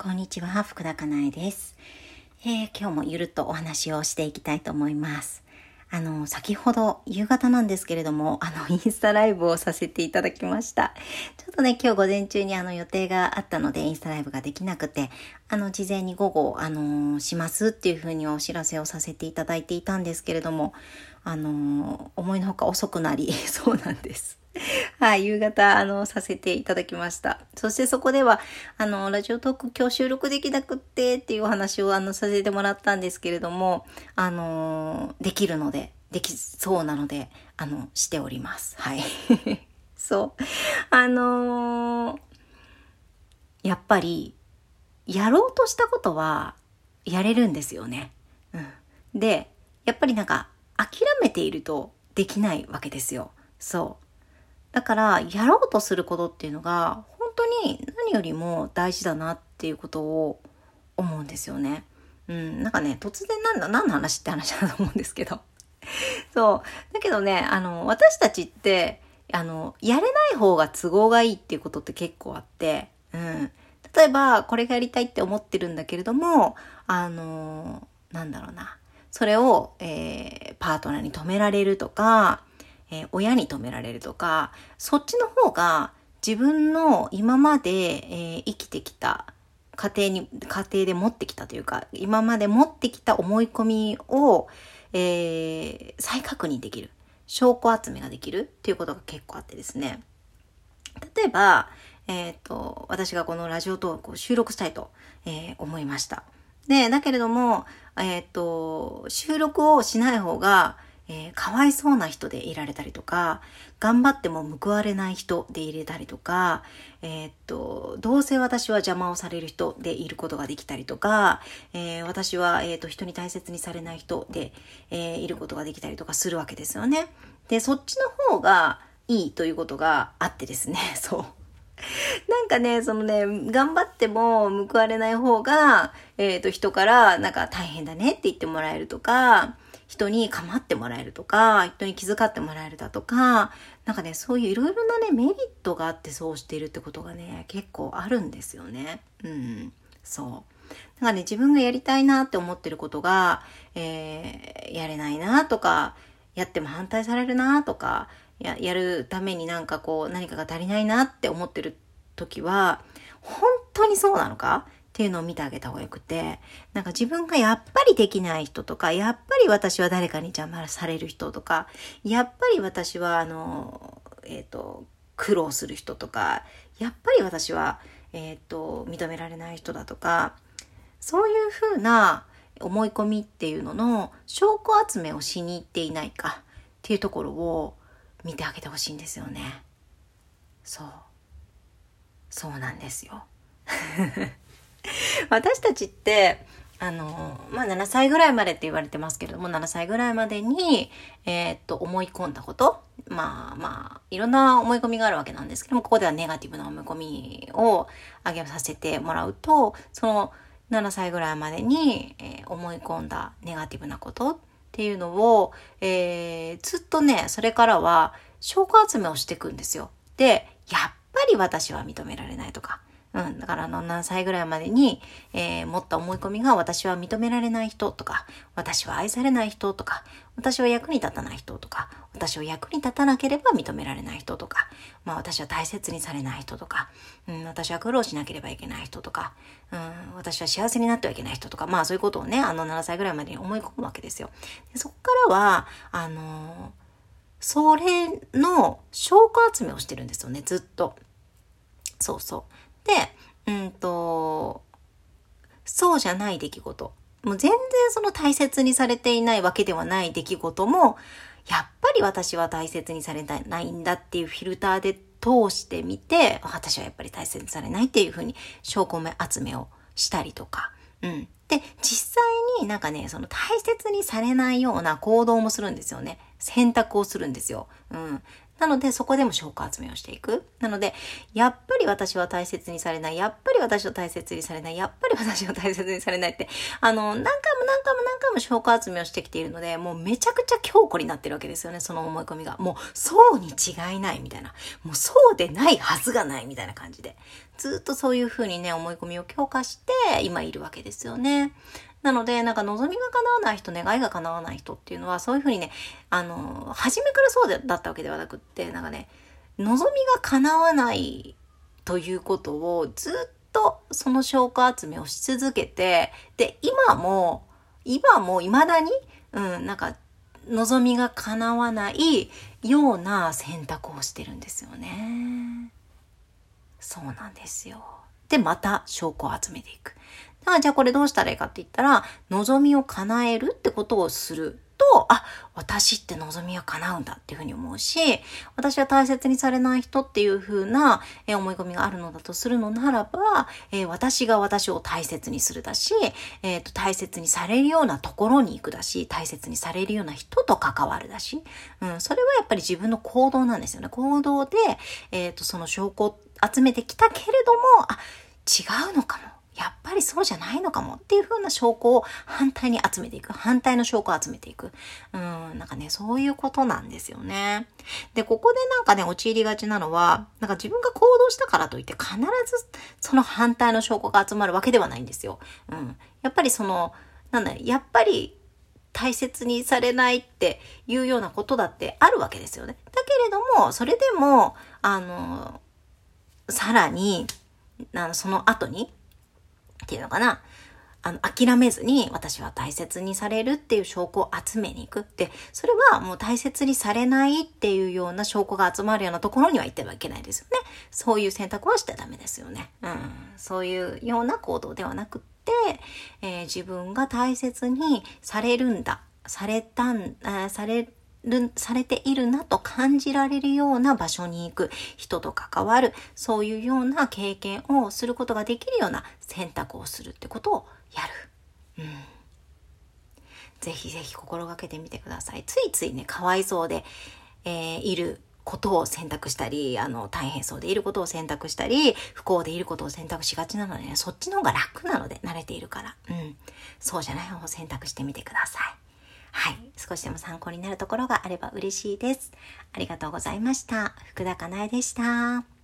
こんにちは、福田かなえです、えー、今日もゆるっとお話をしていきたいと思います。あの、先ほど夕方なんですけれども、あの、インスタライブをさせていただきました。ちょっとね、今日午前中にあの予定があったので、インスタライブができなくて、あの、事前に午後、あの、しますっていうふうにお知らせをさせていただいていたんですけれども、あの、思いのほか遅くなり、そうなんです。はい、夕方、あの、させていただきました。そしてそこでは、あの、ラジオトーク今日収録できなくってっていうお話を、あの、させてもらったんですけれども、あの、できるので、できそうなので、あの、しております。はい。そう。あのー、やっぱり、やろうとしたことは、やれるんですよね。うん。で、やっぱりなんか、諦めているとできないわけですよ。そう。だから、やろうとすることっていうのが、本当に何よりも大事だなっていうことを思うんですよね。うん、なんかね、突然なんだ、何の話って話だと思うんですけど。そう。だけどね、あの、私たちって、あの、やれない方が都合がいいっていうことって結構あって、うん。例えば、これがやりたいって思ってるんだけれども、あの、なんだろうな。それを、えー、パートナーに止められるとか、えー、親に止められるとか、そっちの方が自分の今まで、えー、生きてきた家庭に、家庭で持ってきたというか、今まで持ってきた思い込みを、えー、再確認できる。証拠集めができるっていうことが結構あってですね。例えば、えっ、ー、と、私がこのラジオトークを収録したいと、えー、思いました。で、だけれども、えっ、ー、と、収録をしない方が、えー、かわいそうな人でいられたりとか、頑張っても報われない人でいれたりとか、えー、っと、どうせ私は邪魔をされる人でいることができたりとか、えー、私は、えっと、人に大切にされない人で、えいることができたりとかするわけですよね。で、そっちの方がいいということがあってですね、そう。なんかね、そのね、頑張っても報われない方が、えっ、と、人からなんか大変だねって言ってもらえるとか、人に構ってもらえるとか、人に気遣ってもらえるだとか、なんかね、そういういろいろなね、メリットがあってそうしているってことがね、結構あるんですよね。うん。そう。だかね、自分がやりたいなって思ってることが、えー、やれないなとか、やっても反対されるなとか、や、やるためになんかこう、何かが足りないなって思ってる時は、本当にそうなのか？っていうのを見てあげた方がよくて、なんか自分がやっぱりできない人とか、やっぱり私は誰かに邪魔される人とか、やっぱり私はあの、えっ、ー、と、苦労する人とか、やっぱり私は、えっ、ー、と、認められない人だとか、そういうふうな思い込みっていうのの証拠集めをしに行っていないかっていうところを見てあげてほしいんですよね。そう。そうなんですよ。私たちって、あの、まあ、7歳ぐらいまでって言われてますけれども、7歳ぐらいまでに、えー、っと、思い込んだこと、まあまあ、いろんな思い込みがあるわけなんですけども、ここではネガティブな思い込みを挙げさせてもらうと、その7歳ぐらいまでに、えー、思い込んだネガティブなことっていうのを、えー、ずっとね、それからは証拠集めをしていくんですよ。で、やっぱり私は認められないとか、うん。だからあの何歳ぐらいまでに、えー、持った思い込みが私は認められない人とか、私は愛されない人とか、私は役に立たない人とか、私は役に立たなければ認められない人とか、まあ私は大切にされない人とか、うん、私は苦労しなければいけない人とか、うん、私は幸せになってはいけない人とか、まあそういうことをね、あの7歳ぐらいまでに思い込むわけですよ。でそこからは、あのー、それの証拠集めをしてるんですよね、ずっと。そうそう。で、うんと、そうじゃない出来事。もう全然その大切にされていないわけではない出来事も、やっぱり私は大切にされないんだっていうフィルターで通してみて、私はやっぱり大切にされないっていうふうに証拠目集めをしたりとか。うん。で、実際になんかね、その大切にされないような行動もするんですよね。選択をするんですよ。うん。なので、そこでも証拠集めをしていく。なので、やっぱり私は大切にされない。やっぱり私を大切にされない。やっぱり私を大切にされないって、あの、何回も何回も何回も証拠集めをしてきているので、もうめちゃくちゃ強固になってるわけですよね、その思い込みが。もう、そうに違いないみたいな。もうそうでないはずがないみたいな感じで。ずっとそういう風にね、思い込みを強化して、今いるわけですよね。なので、なんか望みが叶わない人、願いが叶わない人っていうのは、そういうふうにね、あの、初めからそうだったわけではなくって、なんかね、望みが叶わないということをずっとその証拠集めをし続けて、で、今も、今も未だに、うん、なんか、望みが叶わないような選択をしてるんですよね。そうなんですよ。で、また証拠を集めていく。だからじゃあこれどうしたらいいかって言ったら、望みを叶えるってことをすると、あ、私って望みは叶うんだっていうふうに思うし、私は大切にされない人っていうふうな、え思い込みがあるのだとするのならば、え、私が私を大切にするだし、え、ー、と、大切にされるようなところに行くだし、大切にされるような人と関わるだし、うん、それはやっぱり自分の行動なんですよね。行動で、えっ、ー、と、その証拠を集めてきたけれども、あ、違うのかも。やっぱりそうじゃないのかもっていう風な証拠を反対に集めていく。反対の証拠を集めていく。うん、なんかね、そういうことなんですよね。で、ここでなんかね、陥りがちなのは、なんか自分が行動したからといって必ずその反対の証拠が集まるわけではないんですよ。うん。やっぱりその、なんだやっぱり大切にされないっていうようなことだってあるわけですよね。だけれども、それでも、あの、さらに、あのその後に、っていうのかな。あの、諦めずに私は大切にされるっていう証拠を集めに行くって、それはもう大切にされないっていうような証拠が集まるようなところには行ってはいけないですよね。そういう選択はしてダメですよね。うん。そういうような行動ではなくって、えー、自分が大切にされるんだ。されたん、される、されているなと感じられるような場所に行く、人と関わる、そういうような経験をすることができるような選択をするってことをやる。うん。ぜひぜひ心がけてみてください。ついついね、かわいそうで、えー、いることを選択したり、あの、大変そうでいることを選択したり、不幸でいることを選択しがちなのでね、そっちの方が楽なので、慣れているから。うん。そうじゃない方を選択してみてください。はい。少しでも参考になるところがあれば嬉しいです。ありがとうございました。福田かなえでした。